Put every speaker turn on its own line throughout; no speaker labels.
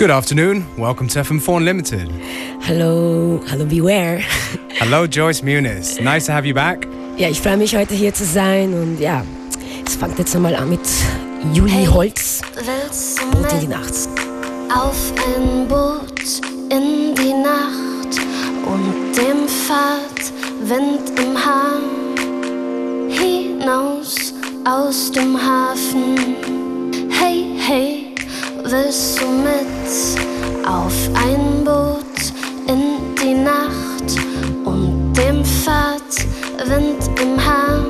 Good afternoon. Welcome to FM4 Unlimited.
Hallo, hallo Beware.
Hello, Joyce Muniz. Nice to have you back.
Ja, ich freue mich heute hier zu sein und ja, es fängt jetzt einmal an mit Juli hey, Holz
und in die
Nacht.
Auf ein Boot in die Nacht und dem Fahrtwind im Haar hinaus aus dem Hafen. Hey, hey willst du mit auf ein Boot in die Nacht und dem Fahrtwind im Haar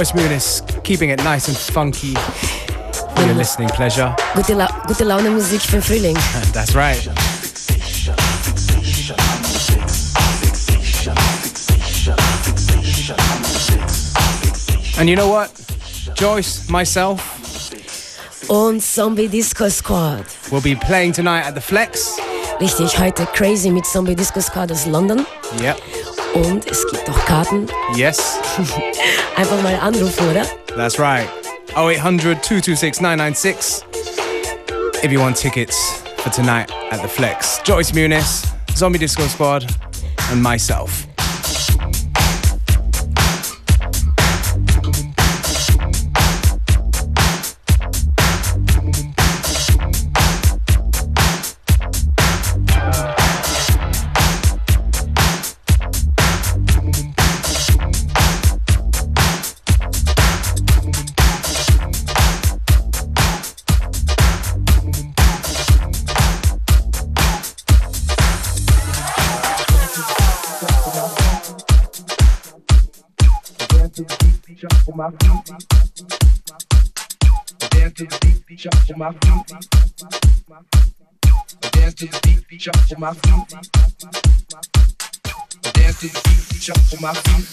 Joyce Muniz, keeping it nice and funky for your listening pleasure.
Gute, La gute Laune Musik für den Frühling.
That's right. And you know what? Joyce, myself,
Und Zombie Disco Squad.
will be playing tonight at the Flex.
Richtig, heute Crazy mit Zombie Disco Squad aus London.
Yep.
Und es gibt auch Karten.
Yes,
Einfach mal anrufen, oder?
that's right. 0800 226 996 if you want tickets for tonight at the Flex. Joyce Muniz, Zombie Disco Squad, and myself. Beat, shuffle my feet. Dance to the beat, shuffle my feet. Dance to the beat, shuffle my feet.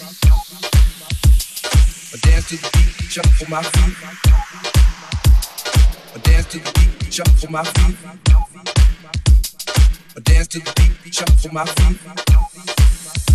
Dance to the beat, shuffle my feet. Dance to the beat, shuffle my feet. Dance to the beat, my feet.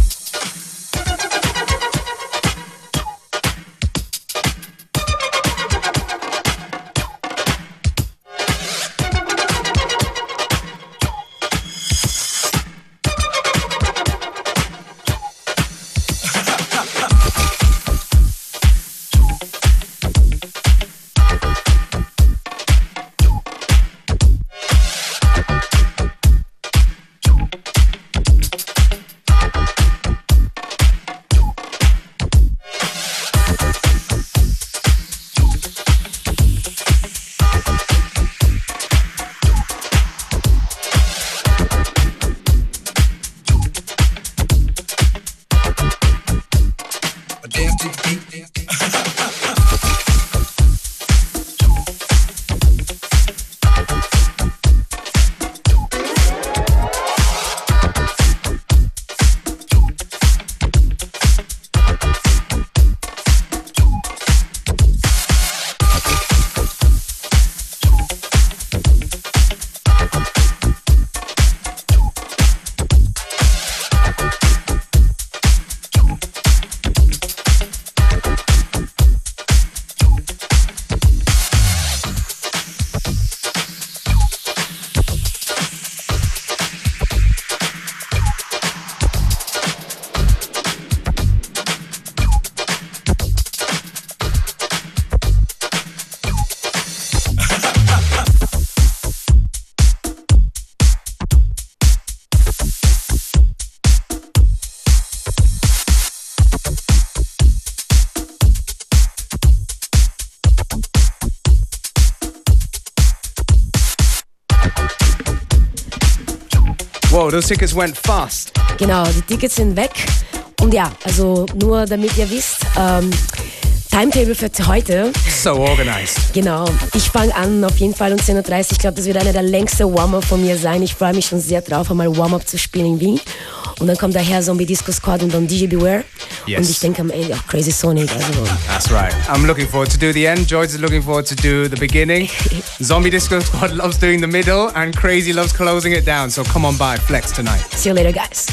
Those tickets went fast.
Genau, die Tickets sind weg. Und ja, also nur damit ihr wisst, ähm, Timetable für heute. So
organized.
Genau, ich fange an auf jeden Fall um 10.30 Uhr. Ich glaube, das wird einer der längsten Warm-Up von mir sein. Ich freue mich schon sehr drauf, einmal Warm-Up zu spielen in Wien. Und dann kommt daher Zombie Disco Squad und dann DJ Beware. Yes. Und ich denke am Ende auch Crazy Sonic. Also,
That's right. I'm looking forward to do the end. Joyce is looking forward to do the beginning. Zombie Disco Squad loves doing the middle, and Crazy loves closing it down. So come on by, flex tonight.
see you later, guys.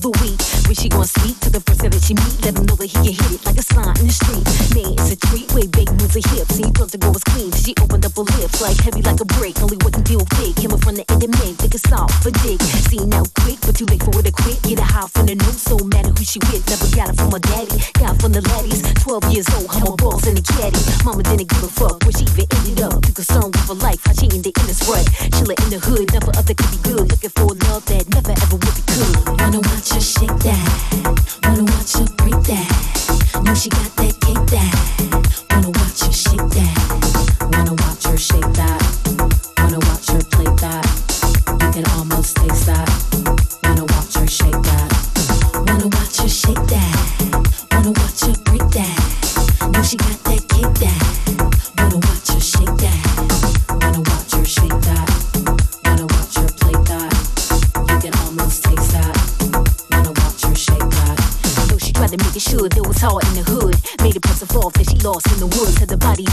the week. When she gon' speak to the first guy that she meet, let him know that he can hit it like a sign in the street. Man, it's a treat, way big moves her hips, and he thought the girl was clean. She opened up her lips like heavy like a brick, only what can deal big. Came from the end of me, think a soft for dick. See now, quick, but too late for her to quit. Get a high from the new, so matter who she with. Never got it from her daddy, got from the laddies. 12 years old, had balls in the caddy. Mama didn't give a fuck where she even ended up. Too concerned with her life, how she ended in this rut. Chillin' in the hood, never other could be good. Looking for shake that. Wanna watch her break that. Know she got that cake that.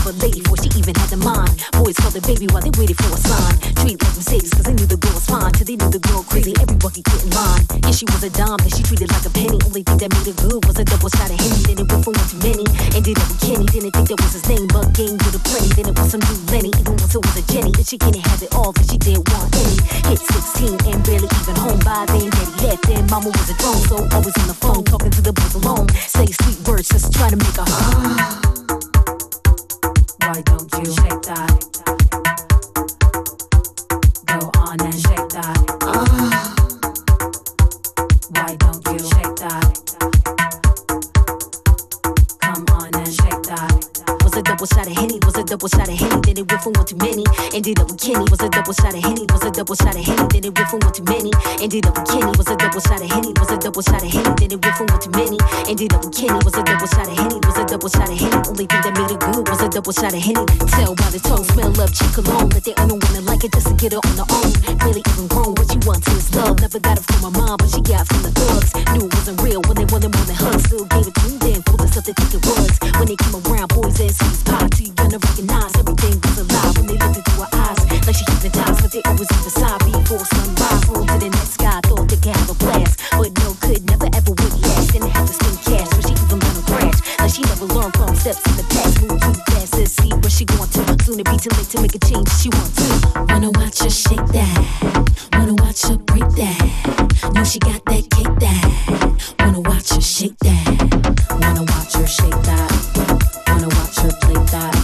A lady before she even had a mind. Boys called the baby while they waited for a sign. Treat like Mercedes cause they knew the girl was fine. Till they knew the girl crazy, everyone could get in line. Yeah, she was a dime that she treated like a penny. Only thing that made her good was a double shot of Henny. Then it went from one to many. Ended up with Kenny. Didn't think that was his name, but game with a plenty. Then it was some new Lenny. Even once it was a Jenny. And she couldn't have it all cause she didn't want any. Hit 16 and barely even home by then. Daddy left and mama was a drone. So always on the phone talking to the boys alone. Say sweet words just trying to make a hum. Why don't you shake that? Go on and shake that. Why don't you shake that? Come on and shake that. Was a double shot of Henny, was a double shot of Henny, then it went from one to many. Ended up with Kenny, was a double shot of Henny, was a double shot of Henny, then it went from one to many. Ended up with Kenny, was a double shot of Henny, was a double shot of Henny, then it went from one to many. Ended up with Kenny, was a double shot of Henny, was a double shot of Henny. Only thing that made it good was a double shot of Henny. Tell by the tongue, smell love, cheek cologne, that they only wanna like it just to get her on her own. Really even grown, what she wants is love. Never got it from my mom, but she got it from the thugs. Knew it wasn't real when they wanted more than hugs. Still gave it to them, then pulled us up to think it was. When they come around, boys and sweets pie, too young to recognize everything they always on the side before sunrise. On to the next sky, thought they could have a blast, but no, could never ever would last. Didn't have to spend cash, but she even to crash. Like she never learned from steps in the past. Move too fast to see where she going to. Soon it be too late to make a change she want to. Wanna watch her shake that, wanna watch her break that. Know she got that cake that. Wanna watch her shake that, wanna watch her shake that. Wanna watch her play that.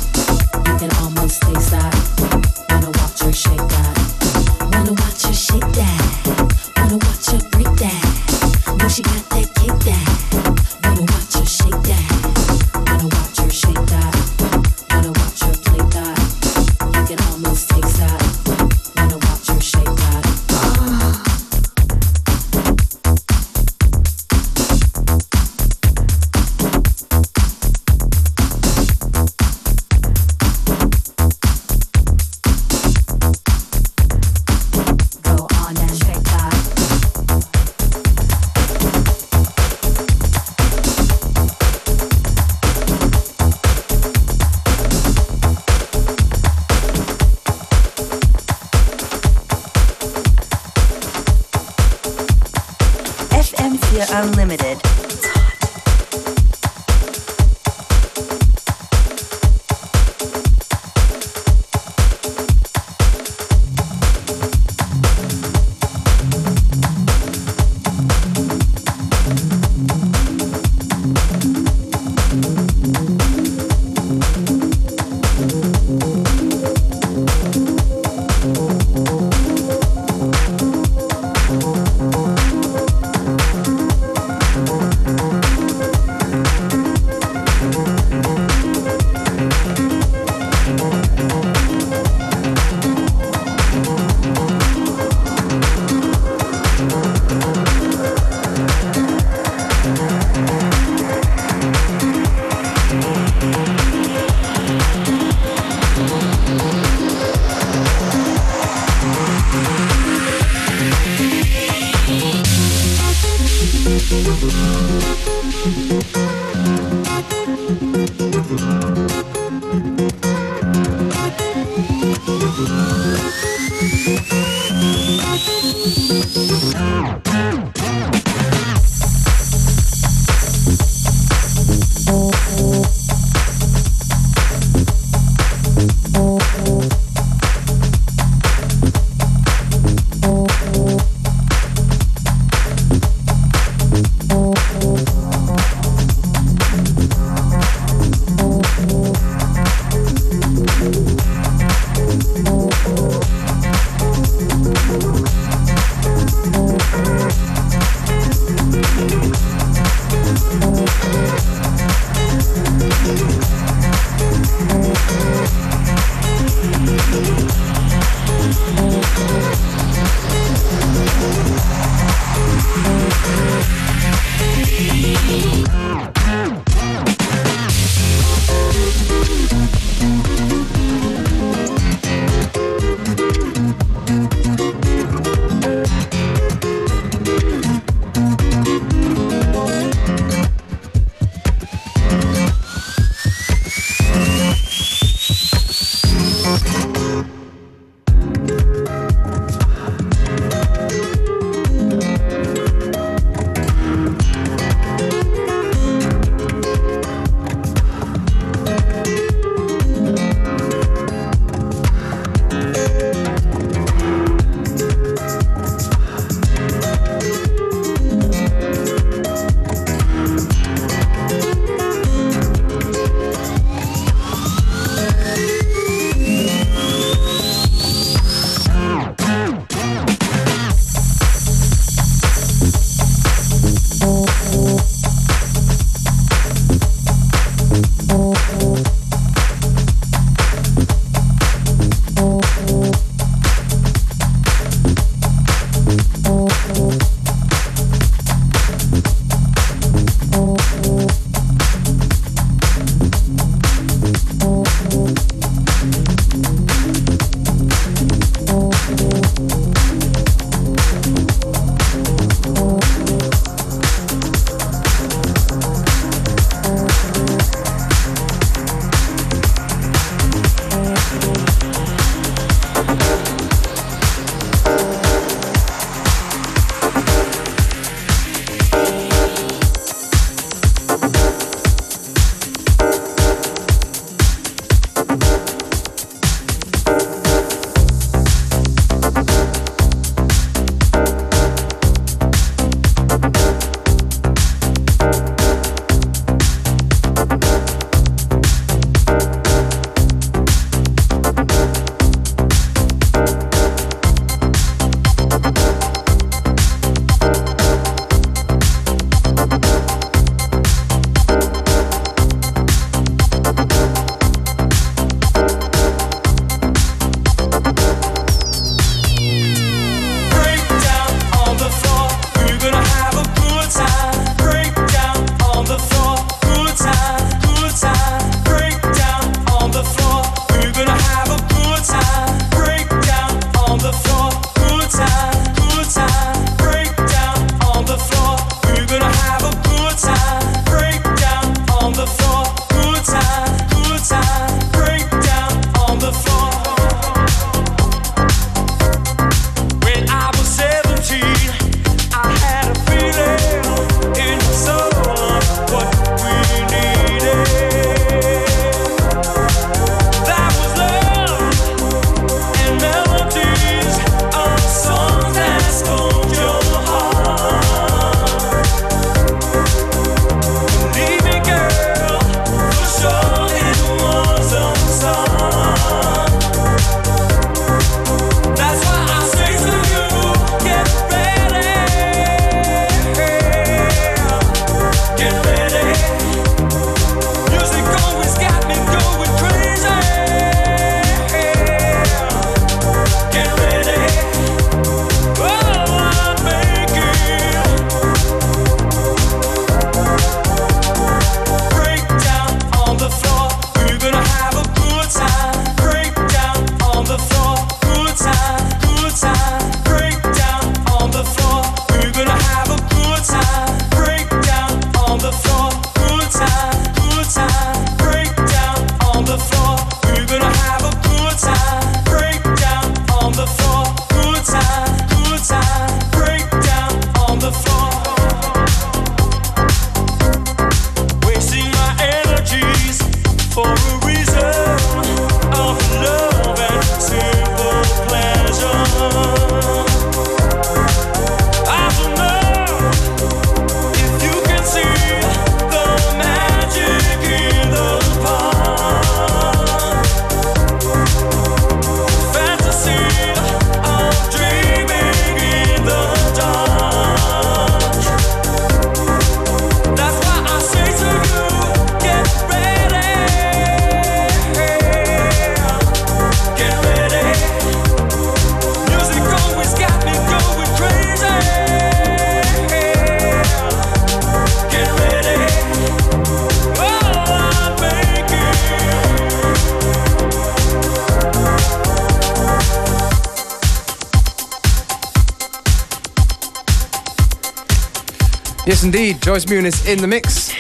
Yes, indeed. Joyce Muniz in the mix.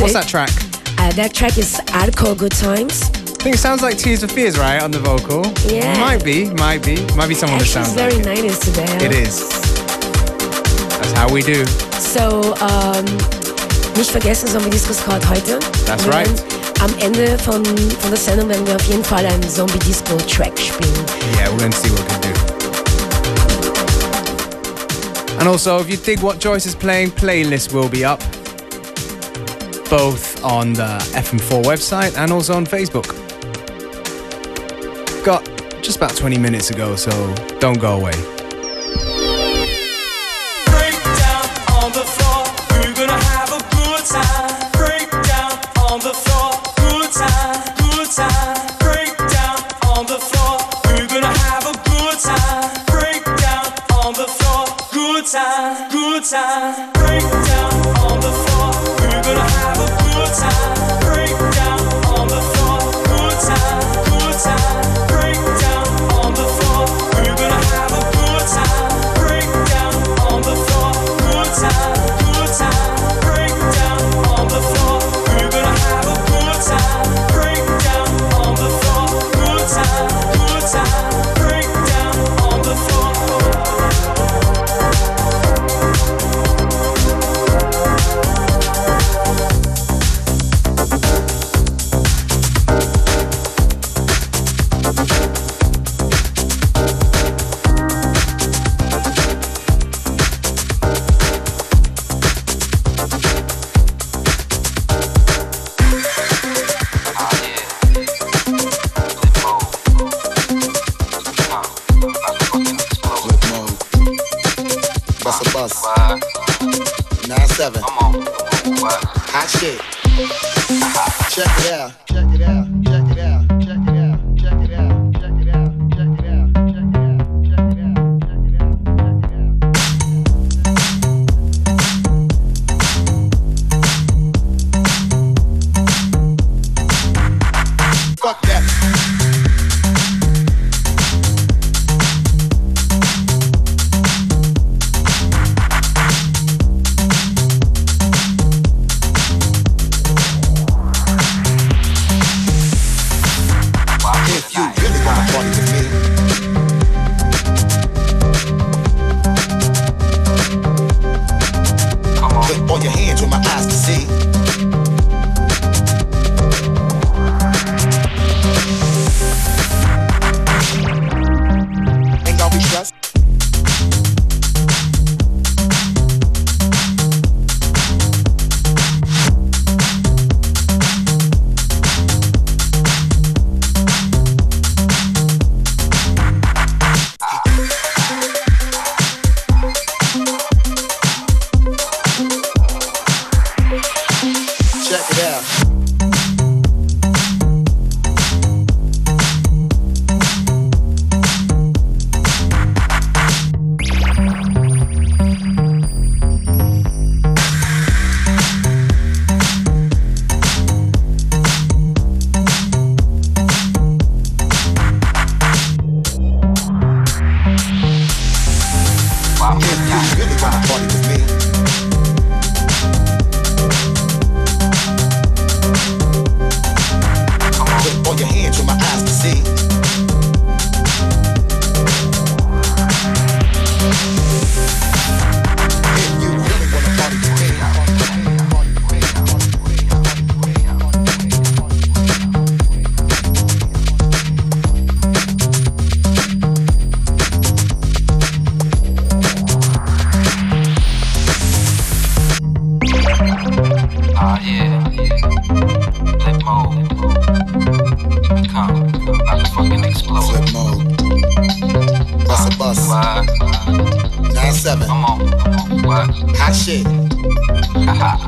What's that
track?
Uh, that track is Hardcore Good Times. I
think it sounds like Tears for Fears, right, on the vocal? Yeah. Might be, might be. Might be someone Actually, that it's sounds very like
90s today. it. It is.
That's how we do.
So, ähm, nicht vergessen, Zombie Disco Squad heute. That's right. Am Ende von, von der Sendung werden wir auf jeden Fall einen Zombie Disco Track spielen.
Yeah, we're going to see what we can do. And also, if you dig what Joyce is playing, playlist will be up. Both on the FM4 website and also on Facebook. Got just about 20 minutes ago, so don't go away.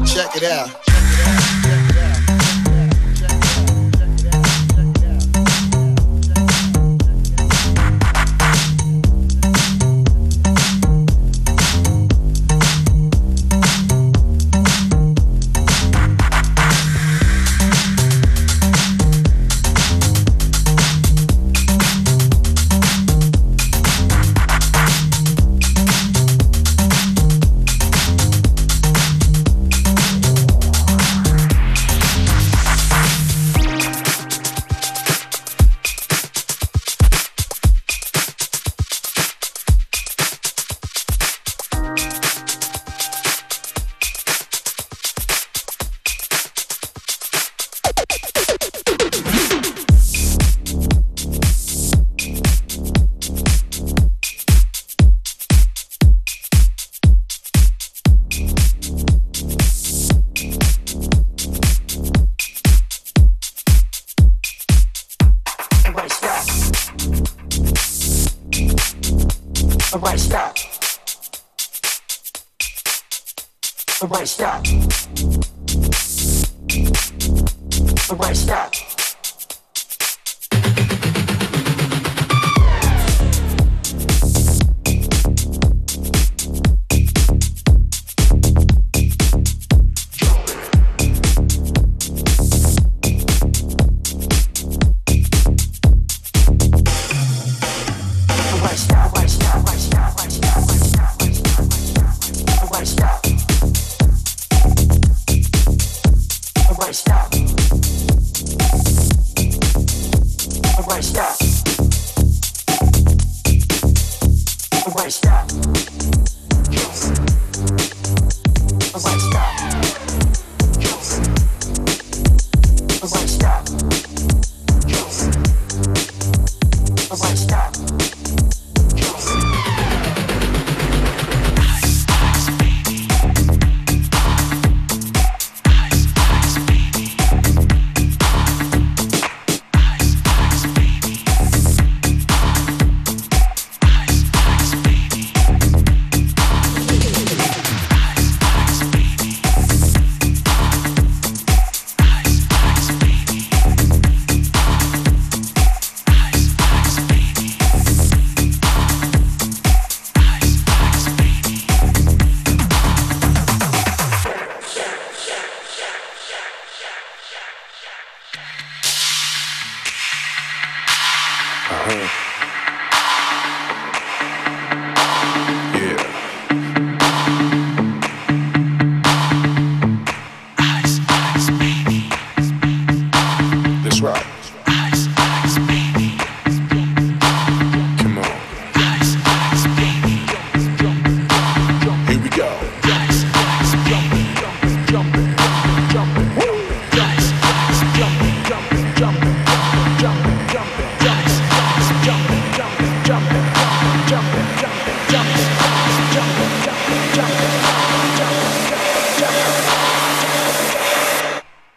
Check it out.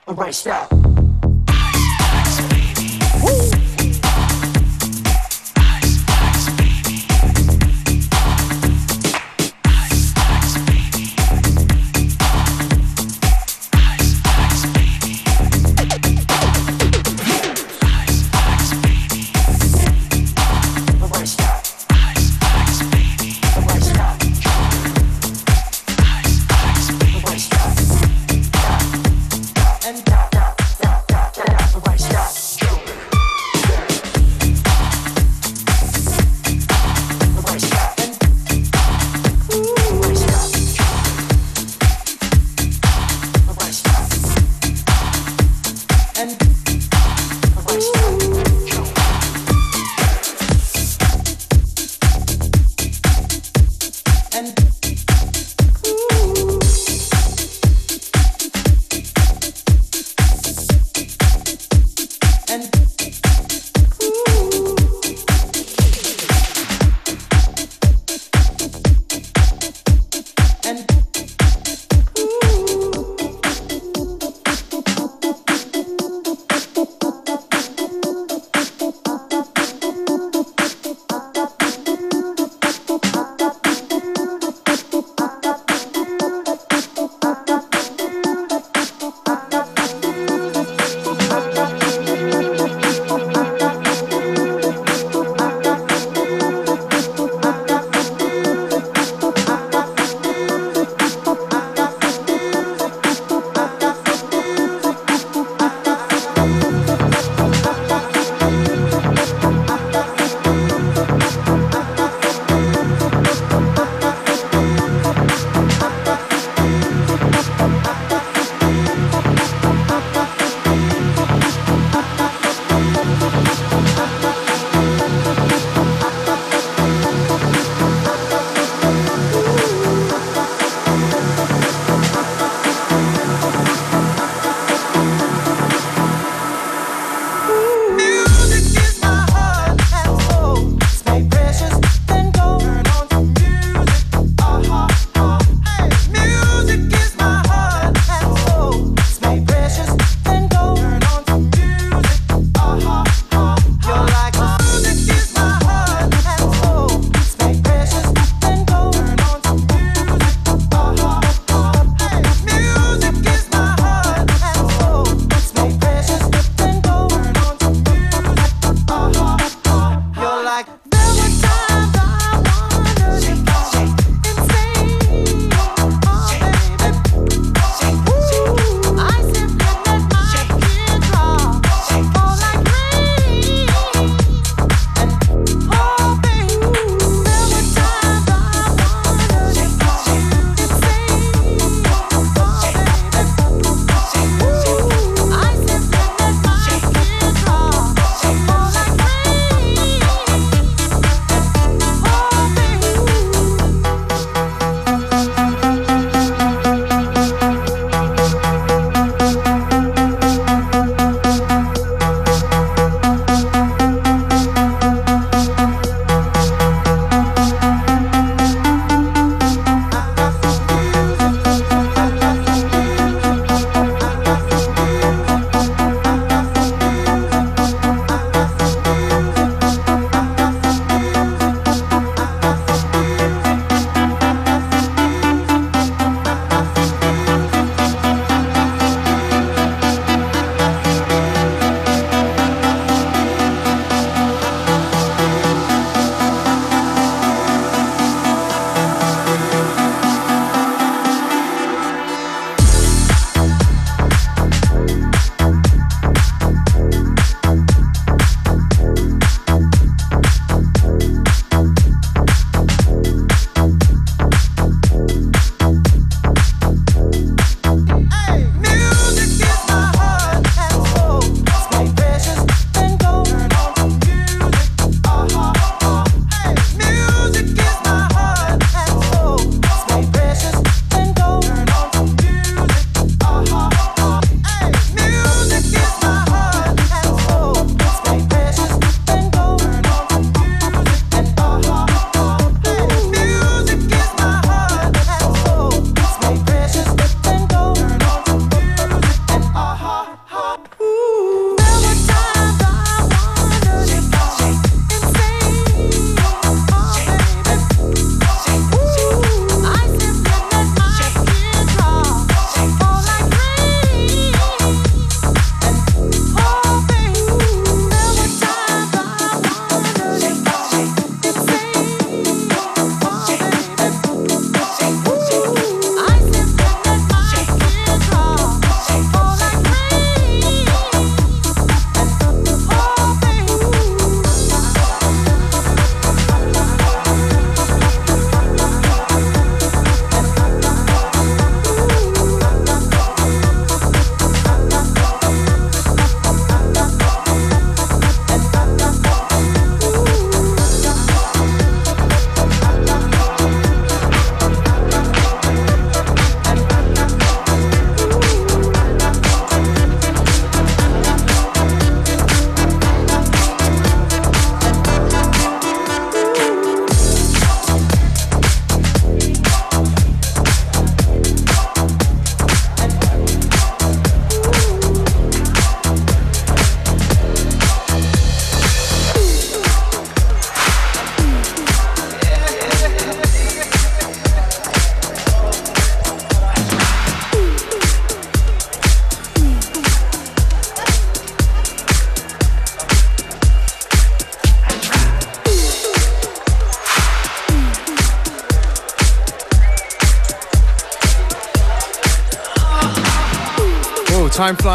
I'm right step.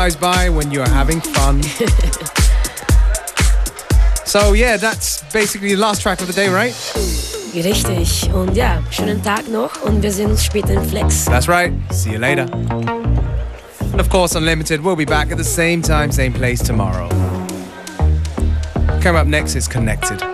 Flies by when you're having fun. so yeah, that's basically the last track of the day, right?
Richtig. Und ja, schönen Tag noch und wir sehen uns später im Flex.
That's right. See you later. And of course, Unlimited will be back at the same time, same place tomorrow. Coming up next is Connected.